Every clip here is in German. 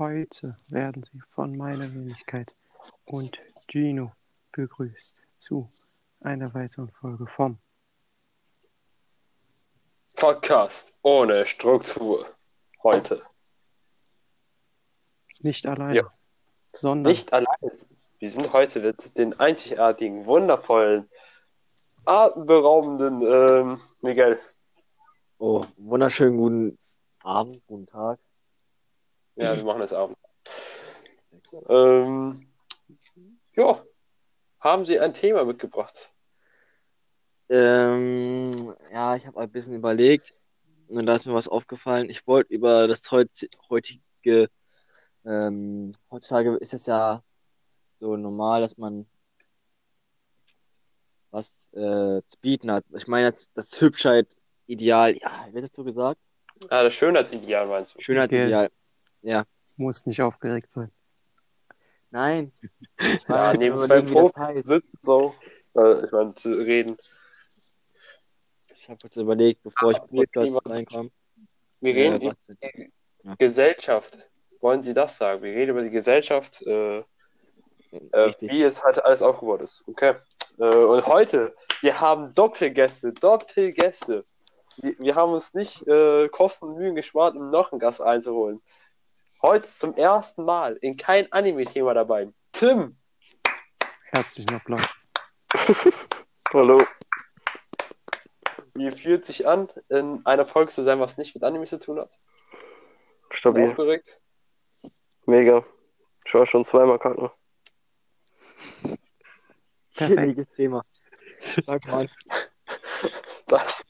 Heute werden Sie von meiner Wenigkeit und Gino begrüßt zu einer weiteren Folge vom Podcast ohne Struktur. Heute. Nicht alleine, Ja. sondern Nicht alleine. Wir sind heute mit den einzigartigen, wundervollen, atemberaubenden ähm, Miguel. Oh, wunderschönen guten Abend, guten Tag. Ja, wir machen das Abend. Ähm, ja. Haben Sie ein Thema mitgebracht? Ähm, ja, ich habe ein bisschen überlegt und da ist mir was aufgefallen. Ich wollte über das heut, heutige, ähm, heutzutage ist es ja so normal, dass man was äh, zu bieten hat. Ich meine, das, das Hübschheit-Ideal, ja, wird das so gesagt? Ah, das Schönheitsideal meinst du? Schönheitsideal. Ja. muss nicht aufgeregt sein. Nein. Ich Ja, war neben halt zwei Profis heißt. sitzen so. Äh, ich meine, zu reden. Ich habe kurz überlegt, bevor ich Ah, wir Podcast reinkam. Wir reden über Gesellschaft. Wollen Sie das sagen? Wir reden über die Gesellschaft, äh, äh, wie es halt alles aufgebaut ist. Okay. Äh, und heute, wir haben Doppelgäste, Doppelgäste. Wir, wir haben uns nicht äh, Kosten und Mühen gespart, um noch einen Gast einzuholen. Heute zum ersten Mal in kein Anime-Thema dabei. Tim. Herzlichen Applaus. Hallo. Wie fühlt sich an, in einer Folge zu sein, was nicht mit Anime zu tun hat? Stabil. Aufgeregt? Mega. Ich war schon zweimal kacken. Perfekt. Schwieriges Thema. Sag mal. Das,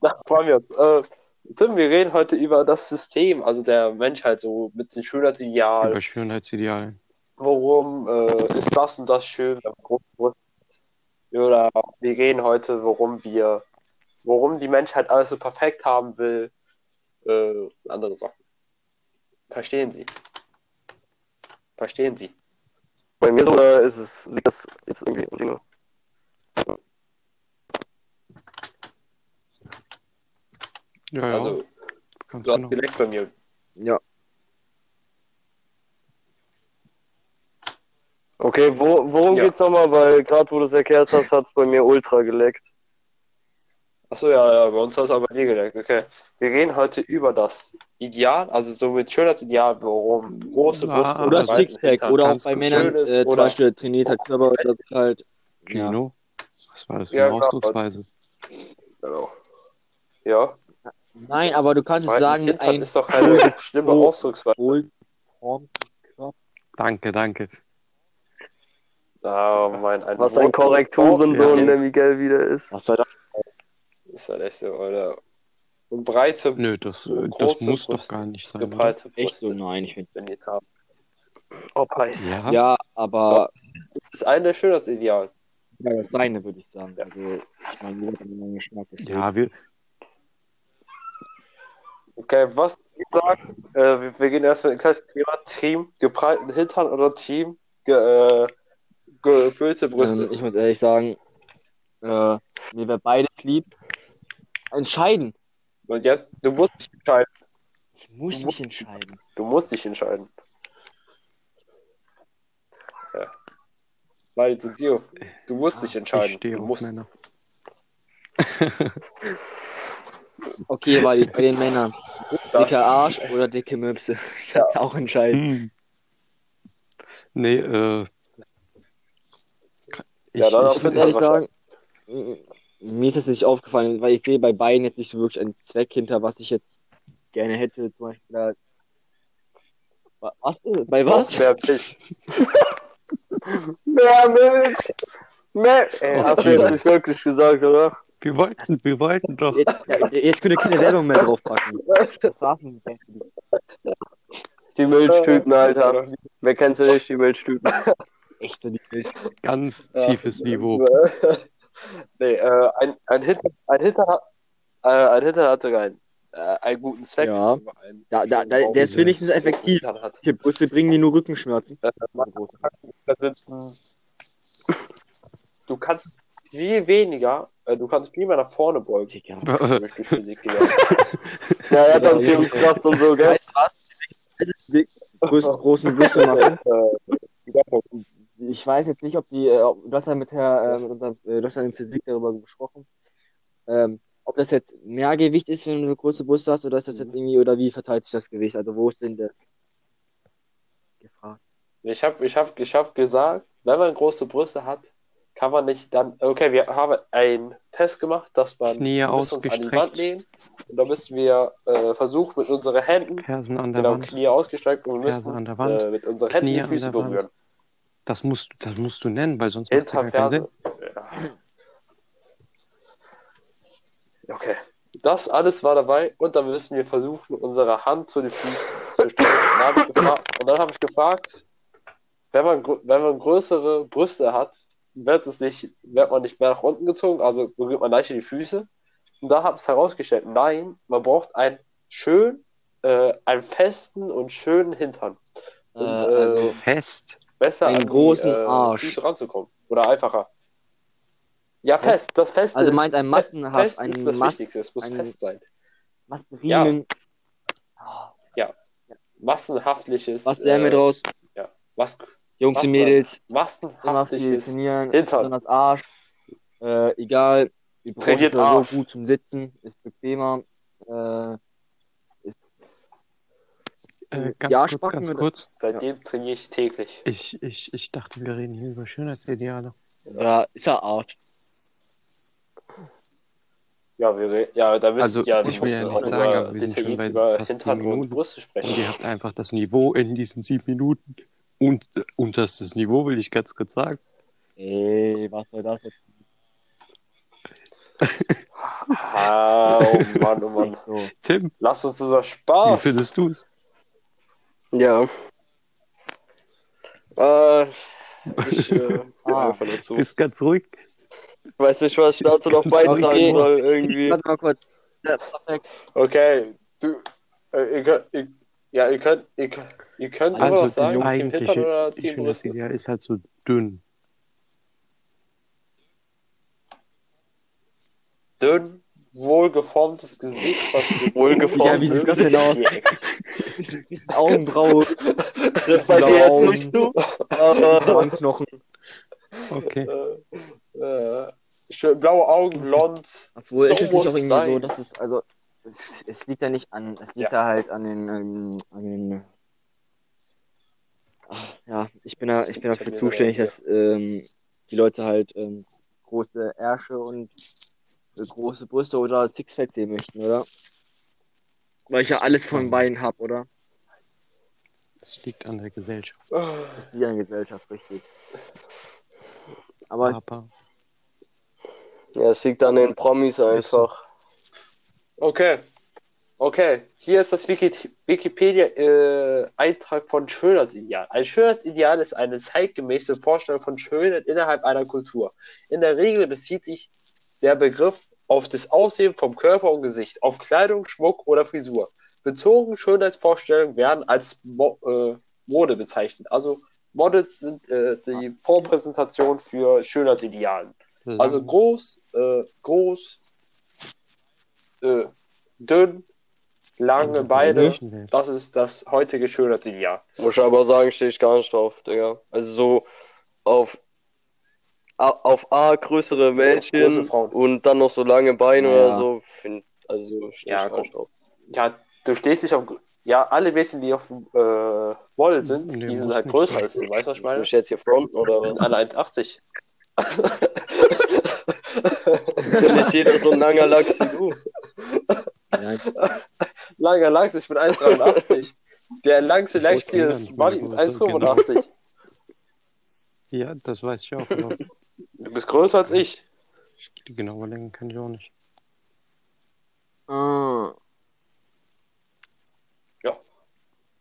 da freuen wir uns. Äh, Tim, wir reden heute über das System, also der Menschheit, so mit dem Schönheitsideal. Über Schönheitsidealen. Warum äh, ist das und das schön? Oder wir reden heute, warum wir, warum die Menschheit alles so perfekt haben will. Äh, andere Sachen. Verstehen Sie? Verstehen Sie? Bei mir sogar ist es, liegt das jetzt irgendwie am Ding. Ja, ja, Also, ganz du hast genau. geleckt bei mir. Ja. Okay, wo, worum Ja. geht's nochmal? Weil gerade wo du es erklärt hast, hat's bei mir ultra geleckt. Achso, ja, ja, bei uns hat es aber dir geleckt. Okay. Wir reden heute über das Ideal, also so mit Schönheitsideal, warum große Ah, Brüste Oder Sixpack. Oder auch bei. Männern äh, zum oder- Beispiel trainierter Körper oder halt. Ja. Gino, was war das für Ja, eine klar. Ausdrucksweise? Genau. Ja. Nein, aber du kannst es Breiten sagen, Hintern ein ist doch keine schlimme Oh. Ausdrucksweise. Danke, danke. Ah, mein, ein Was ein Korrekturensohn Ja. der Miguel wieder ist. Was soll das? Ist halt echt so, oder? Und breite, Nö, das, äh, das muss doch Brüste, gar nicht sein. Oder? gebreite Echt so? Nein, ich finde. trainiert haben. Oh, heiß. Ja, Ja, aber Das ist ein der Schönheitsideal. ja, das seine, würde ich sagen. Also, ich meine, jeder hat einen Geschmack. ja wir, Okay, was ich sag, äh, wir, wir gehen erstmal in das Thema Team, gebreiten Hintern oder Team, ge, äh, gefüllte Brüste. Ähm, ich muss ehrlich sagen, äh, mir wäre beides lieb. Entscheiden. Und jetzt, du musst dich entscheiden. Ich muss mich entscheiden. Du musst dich entscheiden. Ja. Weil, du, du, du musst dich ich entscheiden. stehe Du auf musst. Männer. Okay, bei, bei den Männern. Dicker Arsch oder dicke Möpse. Ich kann auch entscheiden. Hm. Nee, äh. Ich, Ja, dann ich, Ich muss Ja, ehrlich sagen, mir ist das nicht aufgefallen, weil ich sehe bei beiden jetzt nicht so wirklich einen Zweck hinter, was ich jetzt gerne hätte. Zum Beispiel da. Wa- Was? Bei was? Mehr Milch. Mehr Milch! Mehr! Ey, hast du jetzt nicht wirklich gesagt, oder? Wir wollten, wir wollten doch. Jetzt, jetzt könnt ihr keine Werbung mehr draufpacken. Die Milchtüten, Alter. Wer kennt sie nicht, die Milchtüten? Echt so die Milch. Ganz Ja. tiefes Niveau. nee, äh, ein, ein Hintern, ein Hintern, hat- äh, ein Hintern hat sogar einen, äh, einen guten Zweck. Ja. Da, da, da, der ist wenigstens effektiv. Die Brüste bringen die nur Rückenschmerzen. Äh, du kannst viel weniger, äh, du kannst viel mehr nach vorne beugen. Digga. Hab ich durch Physik gelernt. Ja, er hat Ja, Anziehungskraft und so, gell? Weißt du was? die größten, großen Brüste machen. Ich weiß jetzt nicht, ob die, äh, ob- du hast ja mit Herr, äh, mit unserem, äh, du hast ja in Physik darüber gesprochen, ähm, ob das jetzt mehr Gewicht ist, wenn du eine große Brüste hast, oder ist das jetzt irgendwie, oder wie verteilt sich das Gewicht? Also wo ist denn der gefragt? Ich habe ich hab, ich hab gesagt, wenn man große Brüste hat, kann man nicht dann. Okay, wir haben einen Test gemacht, dass man Knie uns an die. Wand lehnen und da müssen wir äh, versuchen, mit unseren Händen, Fersen an der genau, Wand. Knie ausgestreckt und wir müssen an der Wand. äh, mit unseren Händen Knie die Füße berühren. Das musst, du- das musst du nennen, weil sonst macht gar keinen Sinn. Ja. Okay. Das alles war dabei und dann müssen wir versuchen, unsere Hand zu den Füßen zu strecken. Und dann habe ich ich gefragt, wenn man, wenn man größere Brüste hat, wird es nicht, wird man nicht mehr nach unten gezogen, also berührt man leichter die Füße. Und da habe ich es herausgestellt, nein, man braucht einen schön, äh, einen festen und schönen Hintern. Äh, Und, also, Fest. besser Einen an die großen äh, Arsch. Füße ranzukommen. Oder einfacher. Ja, fest. Das Feste Also ist, meint ein massenhaft, fest ein ist das Mas- Wichtigste. Es muss ein- fest sein. Massenriemen. Massenhaftliches. Was lernen wir äh, draus? Was, Jungs was und Mädels, immer viel trainieren, Hintern. besonders Arsch. Äh, egal, die Trainiert ist so Arsch. gut zum Sitzen, ist bequemer. Äh, Äh, ganz Ja, kurz, Spacken ganz kurz. Seitdem trainiere ich täglich. Ich, ich, ich dachte, wir reden hier über Schönheitsideale. ja, ist ja Arsch. Ja, wir, ja da müssen Also, ja, ich will ja nicht sagen, über, aber wir sind schon bei über Hintern und Minuten. Brüste Und sprechen. ihr habt einfach das Niveau in diesen sieben Minuten. Und unterstes Niveau, will ich ganz kurz sagen. Ey, was soll das jetzt? Ah, oh Mann, oh Mann. So. Tim, Lass uns unser wie Spaß. findest du es? Ja. Äh, ich äh, Ah. einfach nur zu. Bist ganz ruhig. weiß nicht, was ich dazu noch Okay. beitragen soll, irgendwie. Warte mal kurz. Ja, perfekt. Okay, du, äh, ihr könnt, ihr, ja, ihr könnt, ihr, könnt- ihr könnt immer Also, was das sagen, Team Hintern oder Team Brüste. Schönheitsideal ist halt so dünn. Dünn, wohlgeformtes Gesicht, was so Wohlgeformt. Ja, wie sieht das denn aus? Augenbraue, Das bei dir jetzt nicht so. Aber Wangenknochen. Okay. äh, äh, schön blaue Augen, blond. Obwohl, So ist es nicht auch irgendwie so, sein. dass es, also, es, es liegt ja nicht an, es liegt Ja. da halt an den, ähm, an den, ach, ja, ich bin da, ich bin dafür zuständig, dass, ähm, die Leute halt, ähm, große Ärsche und äh, große Brüste oder Sixpack sehen möchten, oder? Weil ich ja alles von beiden hab, oder? Das liegt an der Gesellschaft. Das ist die an Gesellschaft, richtig. Aber Aber ja, es liegt an den Promis einfach. Okay. Okay, hier ist das Wiki Wikipedia-Eintrag von Schönheitsideal. Ein Schönheitsideal ist eine zeitgemäße Vorstellung von Schönheit innerhalb einer Kultur. In der Regel bezieht sich der Begriff auf das Aussehen vom Körper und Gesicht, auf Kleidung, Schmuck oder Frisur. Bezogene Schönheitsvorstellungen werden als Mo äh, Mode bezeichnet. Also Models sind äh, die Vorpräsentation für Schönheitsidealen. Also lang- groß, äh, groß, äh, dünn, lange in Beine. Das ist das heutige Schönheitsideal. Muss ich aber sagen, stehe ich gar nicht drauf, Digga. Also so auf, A, auf A größere Mädchen Große Frauen. und dann noch so lange Beine Ja. oder so, find, also stehe Ja, ich gar nicht drauf. Ja, du stehst nicht auf. Ja, alle Mädchen, die auf äh, Model sind, Nee, die sind halt größer als du. Weißt du, was ich meine? mich jetzt hier fronten oder was? sind alle 1,80. Nicht jeder so ein langer Lachs wie du. Nein, Langer Lachs, ich bin 1,83. Der langste niemand, ist meine Größe, 1,85. Ja, das weiß ich auch. Aber Du bist größer als ich. die genaue Länge kann ich auch nicht. Ah,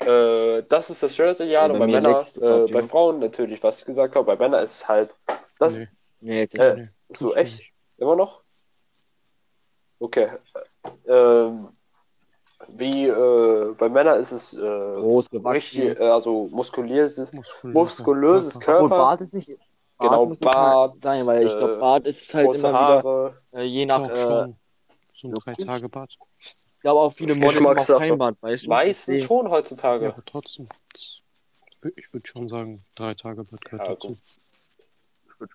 Äh, das ist das Schönheitsideal Ja, und bei Männern, äh, bei ja. Frauen natürlich, was ich gesagt habe, bei Männern ist es halt. Das nee, nee, Äh, nee, so echt? nicht. Immer noch? Okay. Ähm, wie äh, bei Männern ist es äh, groß richtig, äh, also muskulöses, muskulöses Körper. Obwohl Körper, Bart ist nicht. Bart Genau, Bart, sein, weil ich glaube, äh, Bart ist halt immer Haare. wieder äh, je nach Doch äh, schon. So ein wirklich? drei Tage Bart. glaube auch viele Models haben auch kein Bart, weißt du? Meistens schon Ja, heutzutage. aber trotzdem. Ich würde schon sagen, drei Tage Bad gehört Ja, dazu. gut.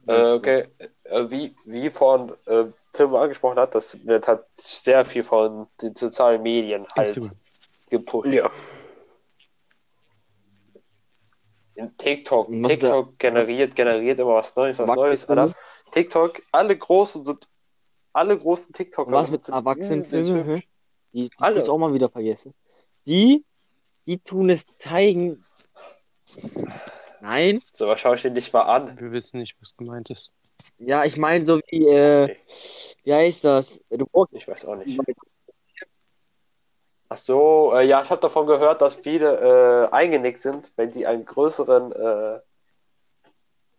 Äh, okay, äh, wie, wie von äh, Tim angesprochen hat, das wird halt sehr viel von den sozialen Medien halt gepusht. Ja. In TikTok, Was TikTok generiert, generiert immer was Neues, was Neues, Alter. TikTok, alle großen sind, alle großen TikToker was mit hübsch. Die, die Alle. auch mal wieder vergessen. Die, die tun es zeigen. Nein? So, was schaue ich dir nicht mal an? Wir wissen nicht, was gemeint ist. Ja, ich meine so wie, äh, Okay. wie heißt das? Du brauchst Ich weiß auch nicht. Ach so, äh, ja, ich habe davon gehört, dass viele äh, eingenickt sind, wenn sie einen größeren äh,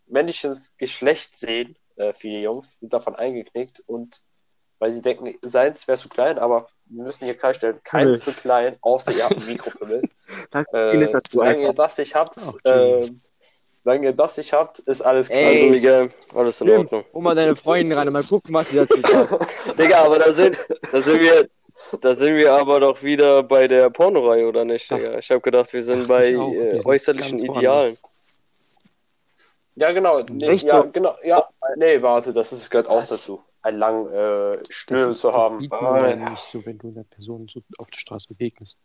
männlichen Geschlecht sehen. Äh, viele Jungs sind davon eingeknickt und weil sie denken, seins wäre zu klein, aber wir müssen hier klarstellen, keins zu klein, außer ihr habt ein Mikropimmel. äh, solange ihr das nicht habt, Ach, äh, solange ihr das nicht habt, ist alles klar. Ey. Also Miguel, alles in Ordnung. hol mal deine Freundin und mal gucken, was sie dazu sagt. Digga, aber da sind, da sind wir, da sind wir aber doch wieder bei der Pornoreihe, oder nicht, Digga? Ich habe gedacht, wir sind Ach, bei auch. Äh, äußerlichen Idealen. Ja, genau. Nee, Echt ja, genau. Ja, nee, warte, das ist, gehört auch Was? dazu. Einen langen äh, Das, ist, zu das haben. sieht man Ah, ja nicht so, wenn du einer Person so auf der Straße begegnest.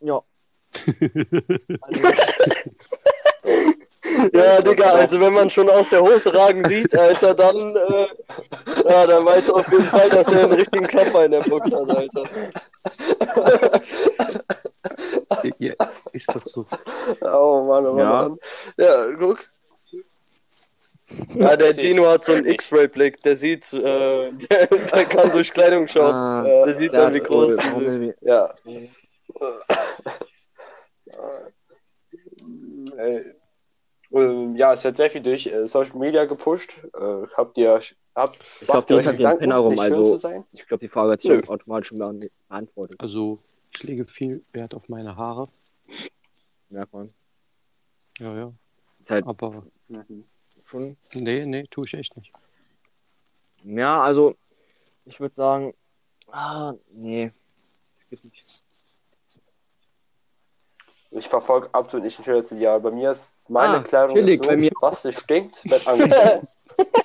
Ja. Ja, Digga, also wenn man schon aus der Hose ragen sieht, Alter, dann, äh, ja, dann weißt du auf jeden Fall, dass der einen richtigen Klopfer in der Box hat, Alter. ja, ist doch so. Oh Mann, oh Mann, Ja. Mann. Ja, guck. Ja, der. Gino hat so einen X-Ray-Blick, der sieht, äh, der, der kann durch Kleidung schauen. Ah, Der sieht dann, wie groß das- diese... Ja. Ey. Ähm, Ja, es wird sehr viel durch äh, Social Media gepusht. Äh, habt ihr, habt, Ich glaube, die hat den Penner rum, also-? Ich glaube, die Frage hat sich Nö. automatisch schon beant- beantwortet. Also, ich lege viel Wert auf meine Haare. Merkt man. Ja, ja. Halt Aber schon. nee, nee, tue ich echt nicht. Ja, also, ich würde sagen, ah, nee. Das gibt's nicht. Ich verfolge absolut nicht ein Schönheitsideal. Bei mir ist meine Ah, Kleidung chillig, ist so, bei mir- was es stinkt, wird angezogen.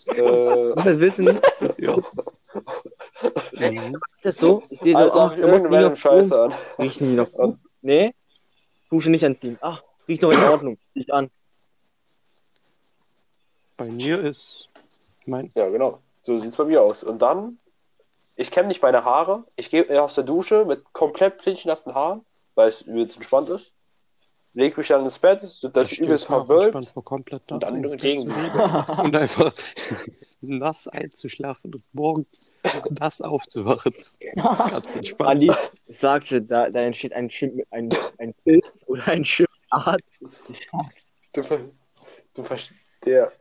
äh, Muss das wissen? Ja. Mhm. Ist das so? Ich sehe so, als ach, irgendwann riechen Scheiße noch an. Riechen die noch gut? Nee? Dusche nicht anziehen. Ach, riecht noch in Ordnung. Riecht an. Bei mir ist mein. Ja, genau. So sieht's bei mir aus. Und dann, ich kämme nicht meine Haare. Ich gehe aus der Dusche mit komplett nassen Haaren, weil es entspannt ist. Leg mich dann ins Bett, so dass ich übelst verwölbt. Und dann regen sie und einfach nass einzuschlafen und morgens nass aufzuwachen. Ganz entspannt. Andi, ich sag's dir, da, da entsteht ein, Schim ein, ein Pilz oder ein Schiffart. Du, ver du verstehst. Der.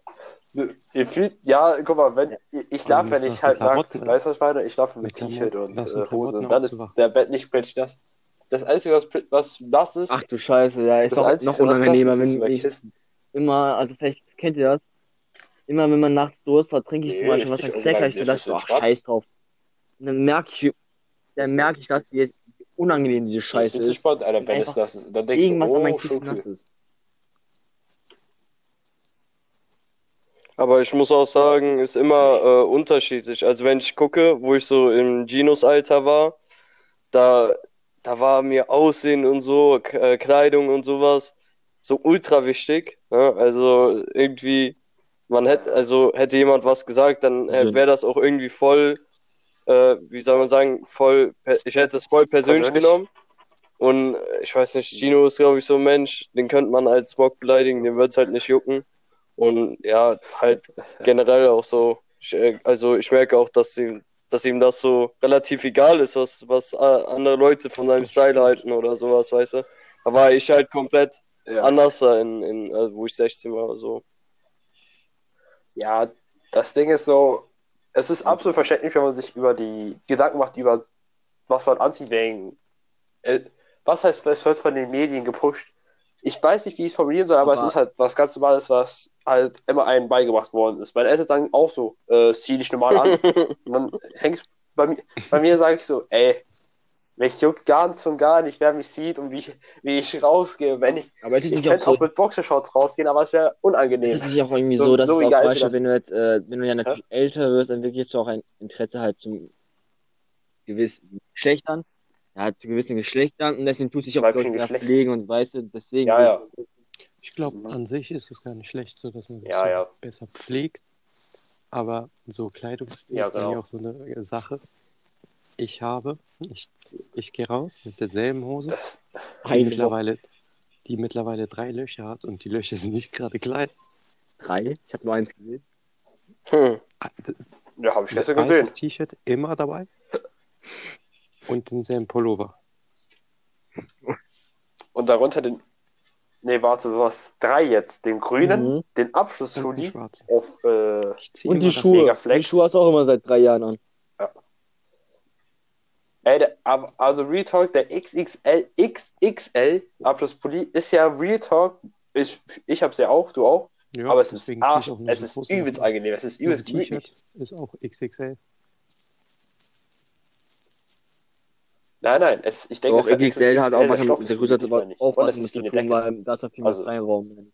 Du, ihr fühlt, ja, guck mal, wenn ich, ich schlafe, wenn ich halt nackt, weißt du, was ich meine? Ich schlafe mit mit T-Shirt und äh, Hose und dann ist der Bett nicht plötzlich nass. Das Einzige, was, was nass ist, Ach du Scheiße, ja, ist das noch, Einzige, noch unangenehmer, ist, ist wenn ich immer, also vielleicht kennt ihr das, immer wenn man nachts Durst hat, trinke ich Nee, zum Beispiel ist was, dann klecker ich so, unangenehm, das das so, ist ach, scheiß drauf. Und dann merke ich, wie- dann merke ich, dass wie unangenehm diese Scheiße Das ist ist. spannend, Alter, wenn es nass ist. Dann denkst du, Irgendwas an meinem oh, Kissen schon nass ist. Aber ich muss auch sagen, ist immer äh, unterschiedlich. Also wenn ich gucke, wo ich so im Ginos Alter war, da, da war mir Aussehen und so, äh, Kleidung und sowas so ultra wichtig. Ne? Also irgendwie, man hätte, also hätte jemand was gesagt, dann Also- wäre das auch irgendwie voll, äh, wie soll man sagen, voll, ich hätte es voll persönlich Persönlich? genommen. Und äh, ich weiß nicht, Gino ist, glaube ich, so ein Mensch, den könnte man als Bock beleidigen, dem wird's halt nicht jucken. Und ja, halt generell auch so. Ich, äh, also ich merke auch, dass ihm, dass ihm das so relativ egal ist, was, was äh, andere Leute von seinem Style halten oder sowas, weißt du. Da war ich halt komplett Ja. anders in, in also wo ich 16 war. So. Ja, das Ding ist so, es ist absolut verständlich, wenn man sich über die Gedanken macht, über was man anzieht, wegen, äh, was heißt, es wird von den Medien gepusht. Ich weiß nicht, wie ich es formulieren soll, aber, Aber- es ist halt was ganz Normales, was halt immer einem beigebracht worden ist. Meine Eltern sagen auch so, äh, zieh dich normal an. Und dann hängst bei mir, bei mir sage ich so, ey, Mich juckt ganz und gar nicht, wer mich sieht und wie ich, wie ich rausgehe. Wenn ich, Aber es ist ich nicht auch könnte so, auch mit Boxershorts rausgehen, aber es wäre unangenehm. ist es nicht auch irgendwie So- so, dass so es auch zum ist Beispiel, wenn du jetzt, äh, wenn du ja natürlich älter wirst, dann entwickelst du auch ein Interesse halt zum gewissen Geschlechtern, ja, zu gewissen Geschlechtern und deswegen tut sich auch Leute pflegen und weißt du, deswegen. Ja, ja. Ich glaube, an sich ist es gar nicht schlecht, so dass man sich Ja, so ja. besser pflegt. Aber so Kleidungsstil Ja, ist genau. mir auch so eine Sache. Ich habe, ich, ich gehe raus mit derselben Hose, die Eine mittlerweile, die mittlerweile drei Löcher hat und die Löcher sind nicht gerade klein. Drei? Ich habe nur eins gesehen. Hm. Ah, ja, habe ich gestern gesehen. T-Shirt immer dabei und denselben Pullover. Und darunter den. Nee, warte, du hast drei jetzt. Den grünen, Mhm. den schwarzen. auf. Äh, Und die Schuhe. Die Schuhe hast du auch immer seit drei Jahren an. ey, der, aber- also Real Talk, der XXL, XXL Abschlusspulli ist ja Real Talk. Ich, ich hab's ja auch, du auch. Ja, aber es ist Arsch, es ist übelst angenehm, es ist übelst gemütlich. Ist auch XXL. Nein, nein, es, ich denke, Doch, es XXL hat auch was mit ist der Größe mehr auch es mit ist zu tun, weil da ist noch viel mehr Also- Freiraum.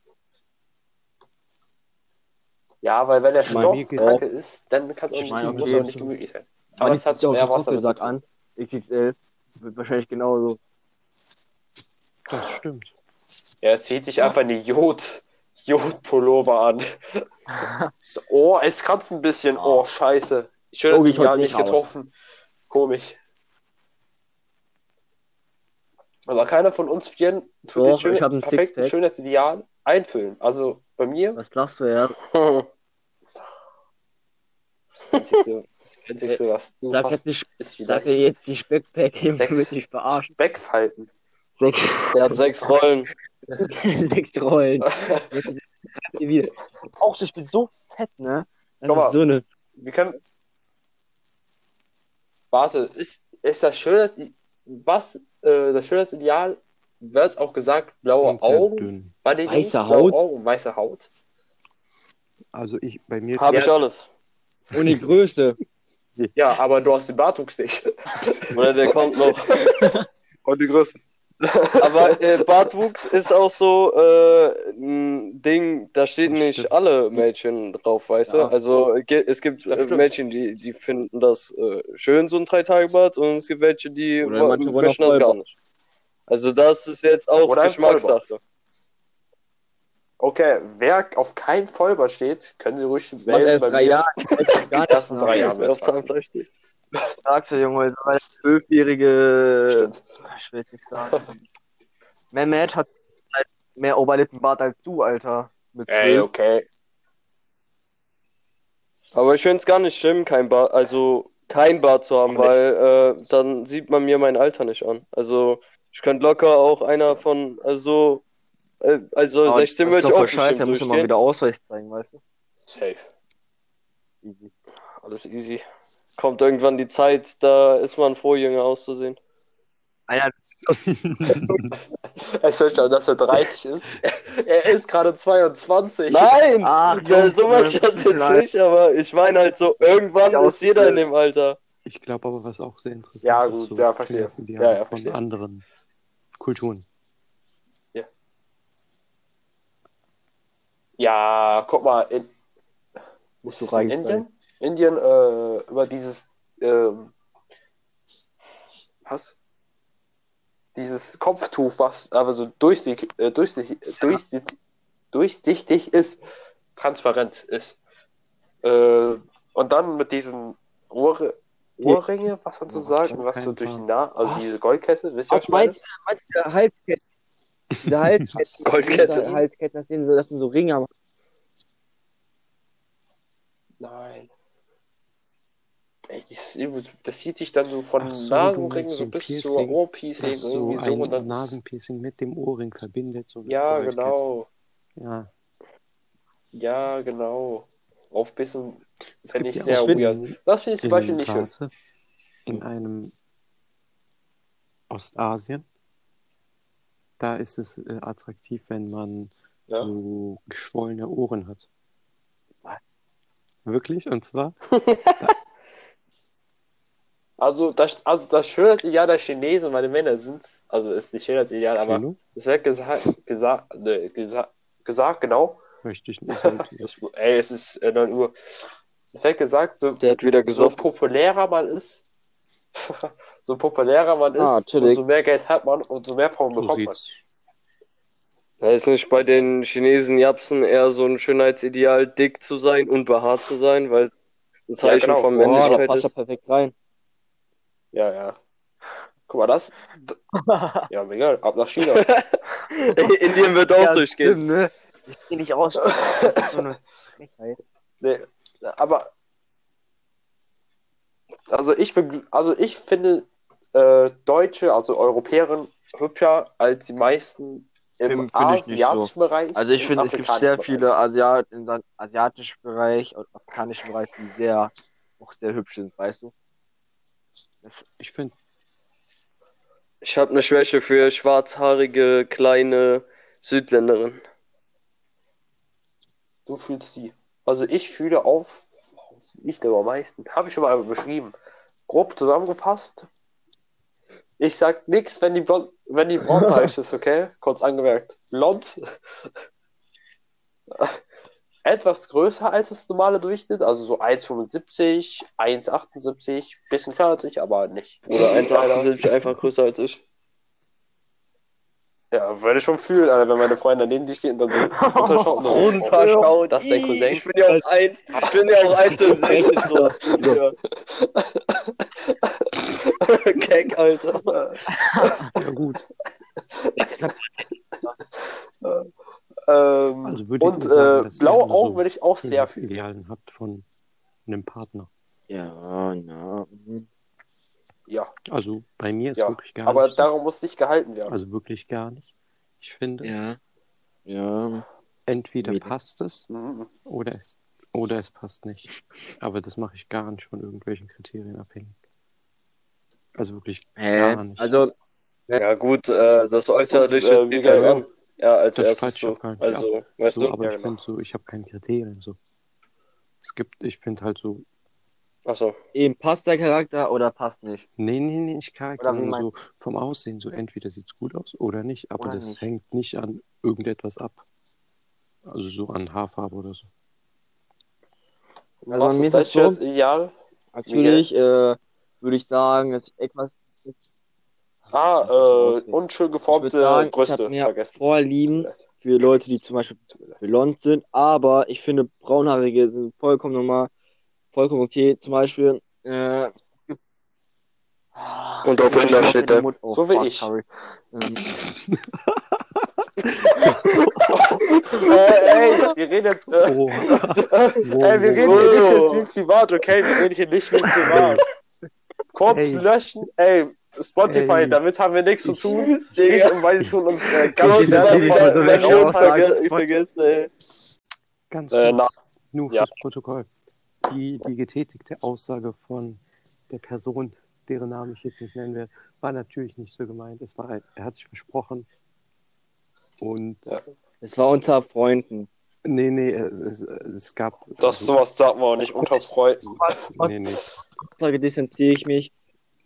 Ja, weil wenn der Stoff kacke ist, dann kann es auch Ich nicht, muss auch gemütlich sein. Aber es hat auch mehr so was damit gesagt zu tun. an. XXL wird wahrscheinlich genauso. Das stimmt. Ja, er zieht sich einfach eine Jod, Jod-Pullover an. Oh, es kratzt ein bisschen. Oh, scheiße. Schön, dass wie ich nicht nicht getroffen. Komisch. Aber keiner von uns vieren tut Doch, den schönen, ich perfekten. Schönheitsideal einfüllen. Also bei mir, Was lachst du, ja? Das Einzige, das Einzige was du Sag hast, jetzt nicht, ist vielleicht jetzt die Speckpäckchen, Sechs. wird dich verarschen. Speckfalten. Sechs, Der hat sechs Rollen. sechs Rollen. Auch ich bin so fett, ne? Das mal. ist so eine. Wir können. Warte, ist, ist das Schönheits... Was, äh, das Schönheitsideal, wird auch gesagt, blaue Augen bei den Weiße Jungs, blaue Haut? Augen, weiße Haut. Also ich, bei mir Habe ich alles. Und die Größe. Ja, aber du hast den Bartwuchs nicht. Oder der kommt noch. Und die Größe. Aber äh, Bartwuchs ist auch so äh, ein Ding, da steht Das nicht stimmt. alle Mädchen drauf, weißt du? Ja. Also es gibt Das äh. Mädchen, die, die finden das äh, schön, so ein Dreitagebart, und es gibt welche, die möchten das gar nicht. Also das ist jetzt auch Oder Geschmackssache. Okay, wer auf kein Vollbart steht, können sie ruhig Was wählen erst bei drei mir. Jahre? Gar Die ersten drei Jahre Sagst du, Junge, so ein zwölfjährige. Stimmt. Ich will jetzt nicht sagen. Mehmet hat halt mehr Oberlippenbart als du, Alter. Mit Ey, okay. Aber ich finde es gar nicht schlimm, kein Bart, also kein Bart zu haben, weil äh, dann sieht man mir mein Alter nicht an. Also ich könnte locker auch einer von, also, äh, also Aber 16 das würde ich auch scheiße, da muss man mal wieder Ausweis zeigen, weißt du? Safe. Easy. Alles easy. Kommt irgendwann die Zeit, da ist man froh, jünger auszusehen. Alter, Es hört schon, dass er 30 ist. er ist gerade 22. Nein! Ach, ja, so möchte ich das jetzt nicht, aber ich meine halt so, irgendwann Ja, ist jeder in dem Alter. Ich glaube aber, was auch sehr interessant Ja, ist, gut, so ja, verstehe. Ja, ja, von verstehe. anderen Kulturen. Ja, guck mal, in, Musst du ist rein Indien? Indien, äh, über dieses, ähm, was? Dieses Kopftuch, was aber so durchsichtig, äh, durchsichtig, durchsichtig, durchsichtig ist, transparent ist. Äh, und dann mit diesen Ohr, Ohrringe, was man so Ja, sagt, und was so durch die. Nase, also Was? diese Goldkette, wisst ihr, was ich meine? meinst meinst du Halskette? Diese Halskette. Goldkette. Diese Halsketten, das sind so, das sind so Ringe Nein. Ey, das, zieht sich dann so von so, Nasenring so bis zur Piercing, Ohrpiecing, Das so irgendwie so und dann. Nasenpiercing mit dem Ohrring verbindet. So Ja, genau. Ja. Ja, genau. Aufbissen Es fände gibt ich sehr weird. Das finde ich zum Beispiel nicht schön. In einem Ostasien. Da ist es äh, attraktiv, wenn man Ja. so geschwollene Ohren hat. Was? Wirklich? Und zwar, Also das, also das Schönheitsideal der Chinesen, meine Männer sind, also ist nicht Schönheitsideal, aber es wird gesagt, gesagt, ne, gesagt, gesagt, genau. Möchte ich nicht. Ich, ey, es ist äh, 9 Uhr. Es wird gesagt, so, Der hat wieder so gesoffen. populärer man ist, so populärer man ist, Ah, umso mehr Geld hat man, umso mehr Frauen so bekommt man. Da ist nicht bei den Chinesen Japsen eher so ein Schönheitsideal, dick zu sein und behaart zu sein, weil ein Zeichen genau. von Boah, da Männlichkeit passt ja ist. perfekt rein. Ja, ja. Guck mal, das. Ja, mega, ab nach China. Indien wird auch Ja, durchgehen. stimmt, ne? Ich seh nicht aus. Das ist so eine. Nee, aber. Also ich bin, also ich finde äh, Deutsche, also Europäer, hübscher als die meisten im Find- find ich nicht so. asiatischen Bereich. Also ich finde, es gibt sehr Bereich. viele Asiat in dem asiatischen Bereich und afrikanischen Bereich, die sehr, auch sehr hübsch sind, weißt du? Das, Ich finde, Ich habe eine Schwäche für schwarzhaarige, kleine Südländerinnen. Du fühlst die. Also ich fühle auf, ich glaube am meisten. Habe ich schon mal beschrieben. Grob zusammengefasst. Ich sag nix, wenn die blond, wenn die blondhaarig ist, okay? Kurz angemerkt. Blond. Etwas größer als das normale Durchschnitt, also so 1,75, 1,78, bisschen kleiner als ich, aber nicht. Oder 1,78 einfach größer als ich. Ja, würde ich schon fühlen, Alter, wenn meine Freundin neben dir steht und dann so runterschaut. und so, Runterschaut. Das ist dein Cousin. Ich bin ja auch 1, ich bin ja auch 1,65 so. Keck, Alter. ja gut. Ähm, Also würde ich und sagen, äh, blaue ihr so Augen würde ich auch sehr. Idealen habt von einem Partner. ja, ja. Ja, Also bei mir ist Ja, wirklich gar aber nicht. so. darum muss nicht gehalten werden. Also wirklich gar nicht. Ich finde, Ja. Ja. entweder Nee. passt es Mhm. oder es, oder es passt nicht. Aber das mache ich gar nicht von irgendwelchen Kriterien abhängig. Also wirklich Hä? gar nicht. Also, Ja, gut, äh, das Äußerliche Und, äh, wie an. Ja, als Das erstes so. auch gar nicht Also, weißt so, du? aber Ja, ich genau. finde so, ich habe keine Kriterien so. Es gibt, ich finde halt so, Achso. eben passt der Charakter oder passt nicht. nee, nee, nee, nicht Charakter, nur so vom Aussehen, so entweder sieht's gut aus oder nicht, aber Oder das nicht. hängt nicht an irgendetwas ab. Also so an Haarfarbe oder so. Also Was bei mir ist das es so, jetzt ideal? natürlich äh, würde ich sagen, dass ich etwas Ah, äh, unschön Ich geformte sagen, ich Brüste. habe mehr. Vorlieben für Leute, die zum Beispiel blond sind, aber ich finde braunhaarige sind vollkommen normal, vollkommen okay. Zum Beispiel, äh, Und auf ich hab steht der. Oh, So wie fuck, ich. sorry. Ähm, äh, ey, wir reden jetzt. Äh, Oh. ey, wir reden hier nicht jetzt wie privat, okay? Wir reden hier nicht wie privat. Kurz Ey. löschen, ey, Spotify, Ey. damit haben wir nichts zu tun. Digga. Ich und weil die tun uns äh, ganz wertvoll- diese- Aussage. verge ich vergessen, ey. Ganz Äh, kurz, na, nur ja. fürs Protokoll. Die, die getätigte Aussage von der Person, deren Namen ich jetzt nicht nennen werde, war natürlich nicht so gemeint. Es war er hat sich versprochen. Und Ja. Es war unter Freunden. nee, nee, es, es, es gab. Das sowas sagt man auch nicht unter Freunden. Nee, nee. Aussage distanziere ich mich.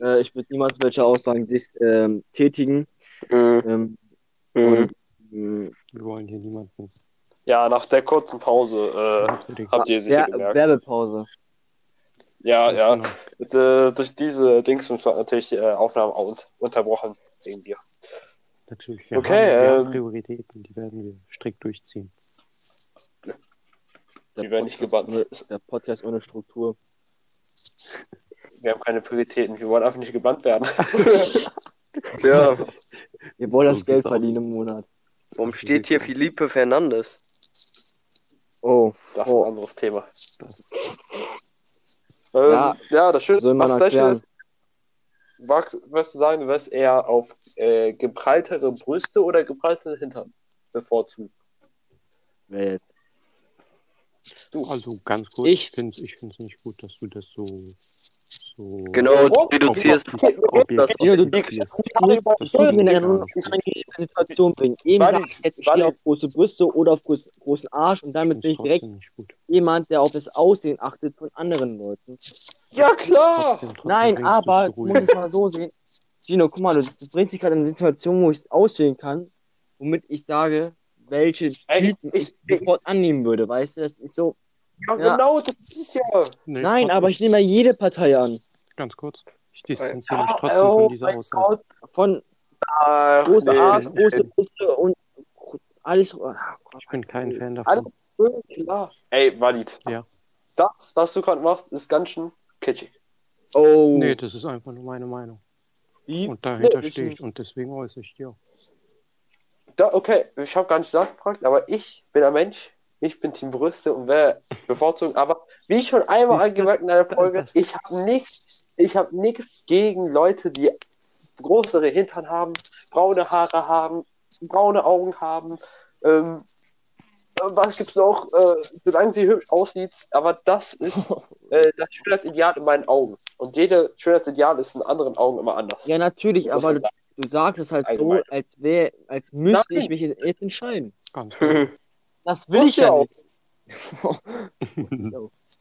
Äh, ich würde niemals welche Aussagen dis ähm, tätigen. Mhm. Ähm, Mhm. und, Wir wollen hier niemanden. Ja, nach der kurzen Pause äh, habt ihr sicher gemerkt. Werbepause. Ja, ja. genau. Äh, durch diese Dings wird natürlich die äh, Aufnahme auch un- unterbrochen wegen dir. Natürlich. Wir Okay, haben, wir haben ähm, Prioritäten, die werden wir strikt durchziehen. Die werden nicht gebannt. Der Podcast ohne Struktur. Wir haben keine Prioritäten. Wir wollen einfach nicht gebannt werden. Ja, Wir wollen So das Geld verdienen im Monat. warum steht hier Felipe Fernandes? Oh, Das ist oh. ein anderes Thema. Das, Ähm, Ja. ja, das Schöne soll man erklären. Max, würdest du sagen, du wirst eher auf äh, gepralltere Brüste oder geprallte Hintern bevorzugen? Wer jetzt? Du. also ganz kurz, Ich- ich finde es ich find's nicht gut, dass du das so So Genau, du Oh, reduzierst das. Dich ich. Situation bringen. Eben ich jetzt, ich stehe auf große Brüste oder auf groß, großen Arsch und damit bin ich direkt jemand, der auf das Aussehen achtet von anderen Leuten. Ja, klar! Trotzdem, trotzdem Nein, aber musst es mal so sehen. Gino, guck mal, du, du bringst mich gerade in eine Situation, wo ich es auswählen kann, womit ich sage, welche Ey, ich- Typen ich, ich- sofort annehmen würde, weißt du? Das ist so. Ja, Ja. genau, das ist ja. Nee, Nein, aber ich nehme ja jede Partei an. Ganz kurz. Ich distanziere mich trotzdem oh von dieser mein Aussage. Gott. Von Ach, große nee. Arsch, große Brüste und alles. Ah, Gott. Ich bin kein Fan Alles davon. klar. Ey, Valid. Ja. Das, was du gerade machst, ist ganz schön kitschig. Oh. Nee, das ist einfach nur meine Meinung. Und dahinter Nee, stehe ich und deswegen äußere ich die auch. Da, okay, ich habe gar nicht nachgefragt, aber ich bin ein Mensch. Ich bin Team Brüste und wer bevorzugt. Aber wie ich schon einmal angemerkt in einer Folge, ich habe nichts, ich habe nichts gegen Leute, die größere Hintern haben, braune Haare haben, braune Augen haben. Ähm, äh, was gibt's noch? Äh, solange sie hübsch aussieht, aber das ist äh, das Schönheitsideal in meinen Augen. Und jede Schönheitsideal ist in anderen Augen immer anders. Ja, natürlich, aber du, du sagst es halt so, Allgemein. als wäre, als müsste Nein. ich mich jetzt entscheiden. Ganz klar. Das will ich ja auch.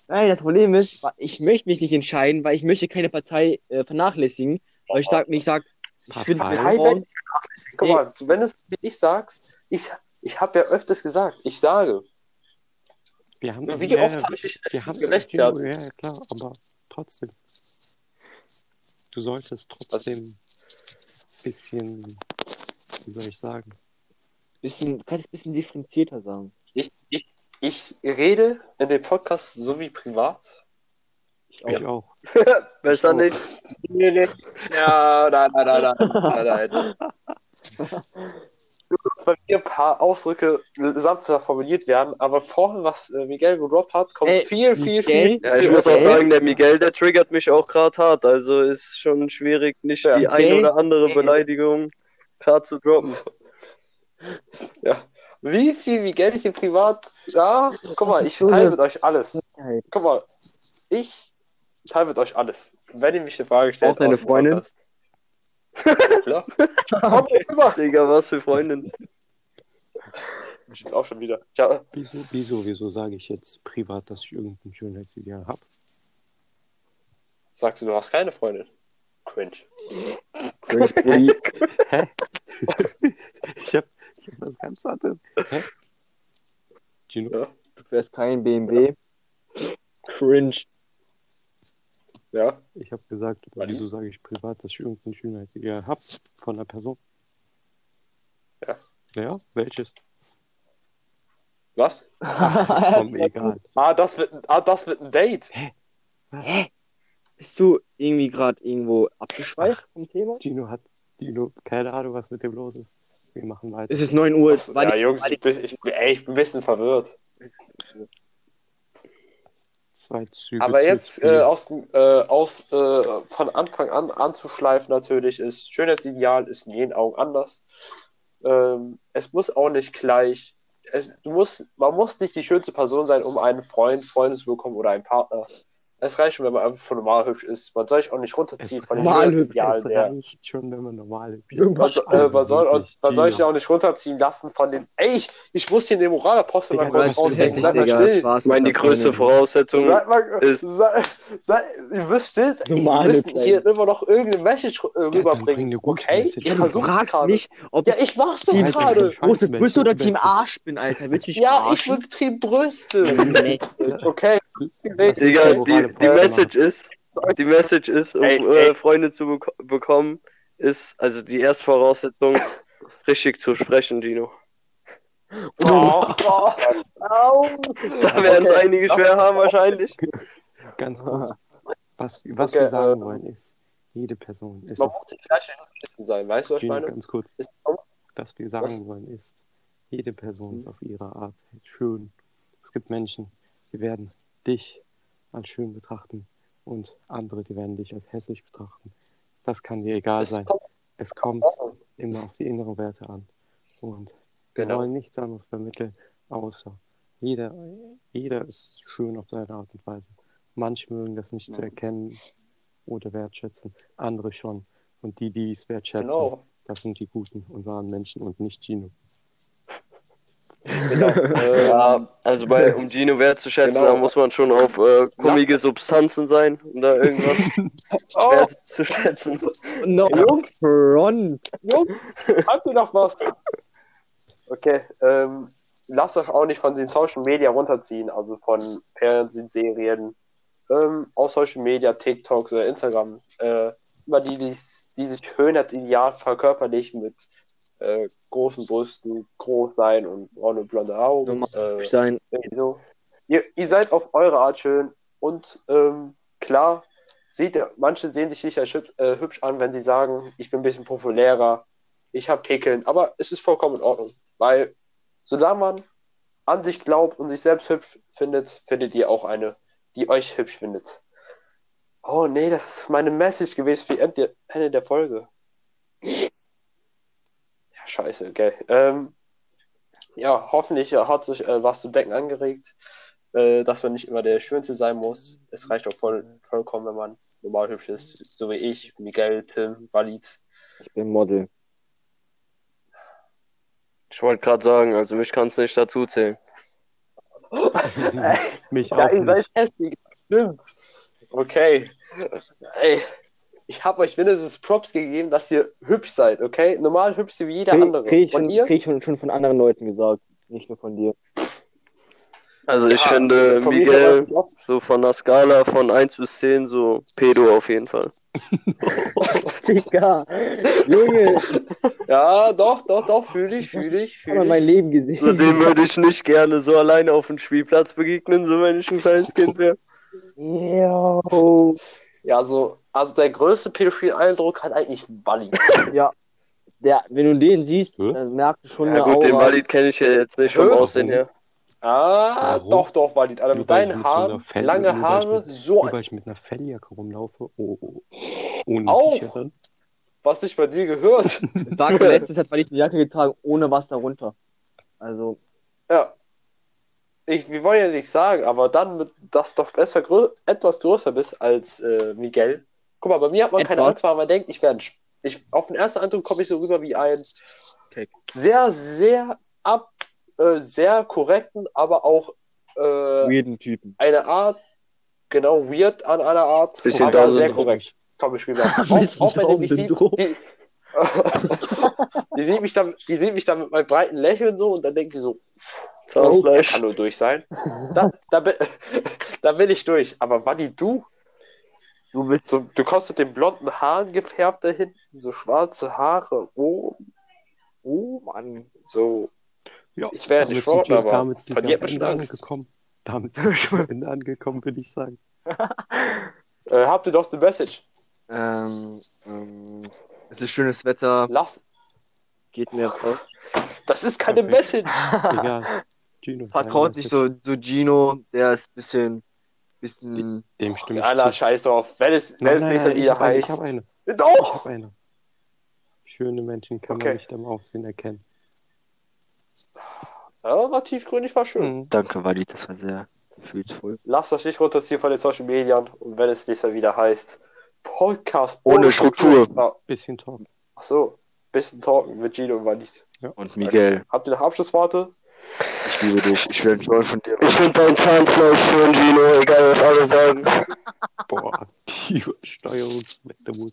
Nein, das Problem ist, ich möchte mich nicht entscheiden, weil ich möchte keine Partei äh, vernachlässigen. Weil ich sag, ich sag, ich finde Partei? Guck mal, wenn es wie ich sagst, ich, ich habe ja öfters gesagt, ich sage, Wir haben, wie ja, oft habe ich dich wir haben? Ja, ja, klar, aber trotzdem. Du solltest trotzdem ein bisschen, wie soll ich sagen, bisschen, du kannst es ein bisschen differenzierter sagen. Ich, ich, ich rede in dem Podcast so wie privat. ich auch. Besser nicht. Nee, nee. Ja, nein, nein, nein, nein, nein, nein. Bei mir ein paar Ausdrücke sanfter formuliert werden, aber vorhin, was äh, Miguel gedroppt hat, kommt Ey, viel, viel, Miguel? viel. Ja, ich viel muss auch sagen, der Miguel, der triggert mich auch gerade hart. Also ist schon schwierig, nicht Ja. die eine Okay. oder andere Beleidigung gerade zu droppen. Ja. Wie viel Miguel ich hier privat. Ja, guck mal, ich teile mit euch alles. Guck mal, ich teile mit euch alles. Wenn ihr mich eine Frage stellt, Auch deine Freundin? Klar. Komm rüber. Digga, was für Freundin. Bestimmt auch schon wieder. Ja, Wieso, wieso, wieso sage ich jetzt privat, dass ich irgendein Schönheitsideal habe? sagst du, du hast keine Freundin. Cringe. Cringe. Hä? ich habe ich hab was ganz anderes. Hä? Gino? Ja. Du fährst kein BMW. Cringe. Ja. Ich habe gesagt, Was wieso sage ich privat, dass ich irgendein Schönheitsideal habe von einer Person? Ja. Ja, welches? Was? Komm, egal. Ah, das wird, ein- ah, das wird ein Date. Was? Hä? Bist du irgendwie gerade irgendwo abgeschweift vom Thema? Gino hat, Gino, keine Ahnung, was mit dem los ist. Wir machen weiter. Es ist 9 Uhr. War ja, die- Jungs, war die- ich, bin- ich, ey, ich bin ein bisschen verwirrt. Zwei Züge Aber jetzt äh, aus, äh, aus äh, von Anfang an anzuschleifen natürlich ist Schönheitsideal ist in jeden Augen anders. Ähm, es muss auch nicht gleich. Es, du musst, man muss nicht die schönste Person sein, um einen Freund, Freundin zu bekommen oder einen Partner. Es reicht schon, wenn man einfach normal hübsch ist. Man soll sich auch nicht runterziehen Es von dem normal Schönheitsideal. es reicht schon, wenn man normal ist. Irgendwas- man, so- äh, Also man, soll, auch, man soll sich auch nicht runterziehen lassen von den. Ey, ich, ich muss hier den Moralapostel mal kurz raushängen. Seid mal still. das war's Ich meine, die größte. Voraussetzung Seid mal, ist- sei, sei, ihr müsst still müssen Kleine. hier immer noch irgendeine Message äh, rüberbringen. gute Okay? Message. Ich Ja, du versuch's fragst ob Ja, ich mach's doch gerade. große Brüste oder Team. Arsch bin, Alter. Ja, ich will Team Brüste. Okay. Digga, die, die Message ist, die Message ist, um Ey, äh, ey. Freunde zu bek bekommen, ist, also die erste Voraussetzung, richtig zu sprechen, Gino. Oh. Au. Da werden es Okay. einige schwer haben wahrscheinlich. Ganz kurz. Was, was Okay, wir sagen äh, wollen ist, jede Person ist Man auf, muss die gleiche Hinrichten sein, weißt du, was ich Gino, meine? ganz kurz. Ist- Was wir sagen wollen ist, jede Person ist Mhm. auf ihre Art schön. Es gibt Menschen, die werden dich als schön betrachten und andere, die werden dich als hässlich betrachten. Das kann dir egal Es sein. kommt Es kommt immer auf die inneren Werte an. Und wir Genau. wollen nichts anderes vermitteln, außer jeder, jeder ist schön auf seine Art und Weise. Manche mögen das nicht zu Ja. erkennen, oder wertschätzen. Andere schon. Und die, die es wertschätzen, Genau. das sind die guten und wahren Menschen und nicht Gino. Genau. Ähm, Ja, also bei, um Gino wertzuschätzen, Genau. da muss man schon auf äh, gummige Substanzen sein, um da irgendwas Oh, wertzuschätzen. No Jungs. front. Jungs, habt ihr noch was? Okay, ähm, lasst euch auch nicht von den Social Media runterziehen, also von Fernsehserien, ähm, aus Social Media, TikToks oder Instagram, äh, über die, die dieses Schönheitsideal verkörperlichen mit äh, großen Brüsten, groß sein und braune blonde Augen. Äh, Sein. so. Ihr, ihr seid auf eure Art schön und ähm, klar, sieht, manche sehen sich nicht als hübsch, äh, hübsch an, wenn sie sagen, ich bin ein bisschen populärer, ich habe Pickeln, aber es ist vollkommen in Ordnung, weil solange man an sich glaubt und sich selbst hübsch findet, findet ihr auch eine, die euch hübsch findet. Oh nee, das ist meine Message gewesen für Ende der Folge. Scheiße, okay. Ähm, ja, hoffentlich hat sich äh, was zu denken angeregt, äh, dass man nicht immer der Schönste sein muss. Es reicht auch voll, vollkommen, wenn man normal hübsch ist, so wie ich, Miguel, Tim, Walid. Ich bin Model. Ich wollte gerade sagen, also mich kannst du nicht dazu zählen. Mich auch seid nicht. hässlich, stimmt. Okay. Ey, ich habe euch mindestens Props gegeben, dass ihr hübsch seid, okay? Normal hübsch wie jeder Krieg, andere. krieg ich, ihr? krieg ich schon, schon von anderen Leuten gesagt. Nicht nur von dir. Also ich Ja, finde von mir Miguel so von der Skala von 1 bis 10 so Pedo auf jeden Fall. Digga. Junge, Ja, doch, doch, doch, fühle ich, fühle ich, ich fühle mein ich. Leben gesehen. So dem würde ich nicht gerne so alleine auf dem Spielplatz begegnen, so wenn ich ein kleines Kind wäre. Yo. Ja, so, also der größte Pädophil-Eindruck hat eigentlich Bali. Ja. Der, wenn du den siehst, Hä? dann merkst du schon Ja eine gut, den Aura. Walid kenne ich ja jetzt nicht vom? Aussehen her. Ah, Warum? doch, doch, Walid. Alter, mit deinen mit so einer Haaren, Fell- lange Haare, mit- so ein. weil ich mit einer Felljacke rumlaufe. Oh, oh. Ohne Auch. T-Shirt. Was nicht bei dir gehört. Sag mal, letztes hat Walid eine Jacke getragen, ohne was darunter. Also, Ja. Ich, wir wollen ja nichts sagen, aber dann, dass du doch besser grö etwas größer bist als äh, Miguel. Guck mal, bei mir hat man keine? Angst, weil man denkt, ich werde. Ich, auf den ersten Eindruck komme ich so rüber wie ein Keck. sehr, sehr ab, äh, sehr korrekten, aber auch äh, weirden Typen. eine Art, genau, weird an einer Art, Bisschen aber sehr Down-Syndrom. korrekt. Komm ich rüber. Auch, auch wenn mich sieht, die, die, sieht mich dann, die sieht mich dann mit meinem breiten Lächeln so und dann denkt die so, Zahnfleisch. kann nur durch sein. Da, da, bin, da bin ich durch. Aber Wanni, du? Du bist So, du kommst mit den blonden Haaren gefärbt da hinten, so schwarze Haare. Oh, Oh Mann. so. Ja, Ich werde nicht damit froh, sind wir- aber damit sind von wir dir am Ende angekommen. Damit sind wir am Ende angekommen, würde ich sagen. Äh, habt ihr doch eine Message? Ähm, ähm, es ist schönes Wetter, Lass. geht mir raus. Das ist keine Perfekt. Message. Egal. Gino, Vertraut nicht so, so Gino, der ist ein bisschen, bisschen, Dem stimme ich Aller zu. Scheiß drauf. Wenn es, wenn Nein, es nein, nicht nein, so ich wieder habe eine. Ich heißt. habe eine. Ich Doch! habe eine. Schöne Menschen kann Okay. man nicht am Aufsehen erkennen. Ja, war tiefgründig, war schön. Mhm. Danke, Wally, das war sehr gefühlsvoll. Lasst euch nicht runterziehen von den Social Medien. Und wenn es nächstes Mal wieder heißt, Podcast Ohne Struktur. Ah, Bisschen Talk. ach so, bisschen talken mit Gino und Walid. Und Miguel, Habt ihr noch Abschlussworte? Ich liebe dich, ich will ein Joint von dir. Ich finde dein Zahnfleisch schön, Gino, egal was alle sagen. Boah, die Steuerungswette muss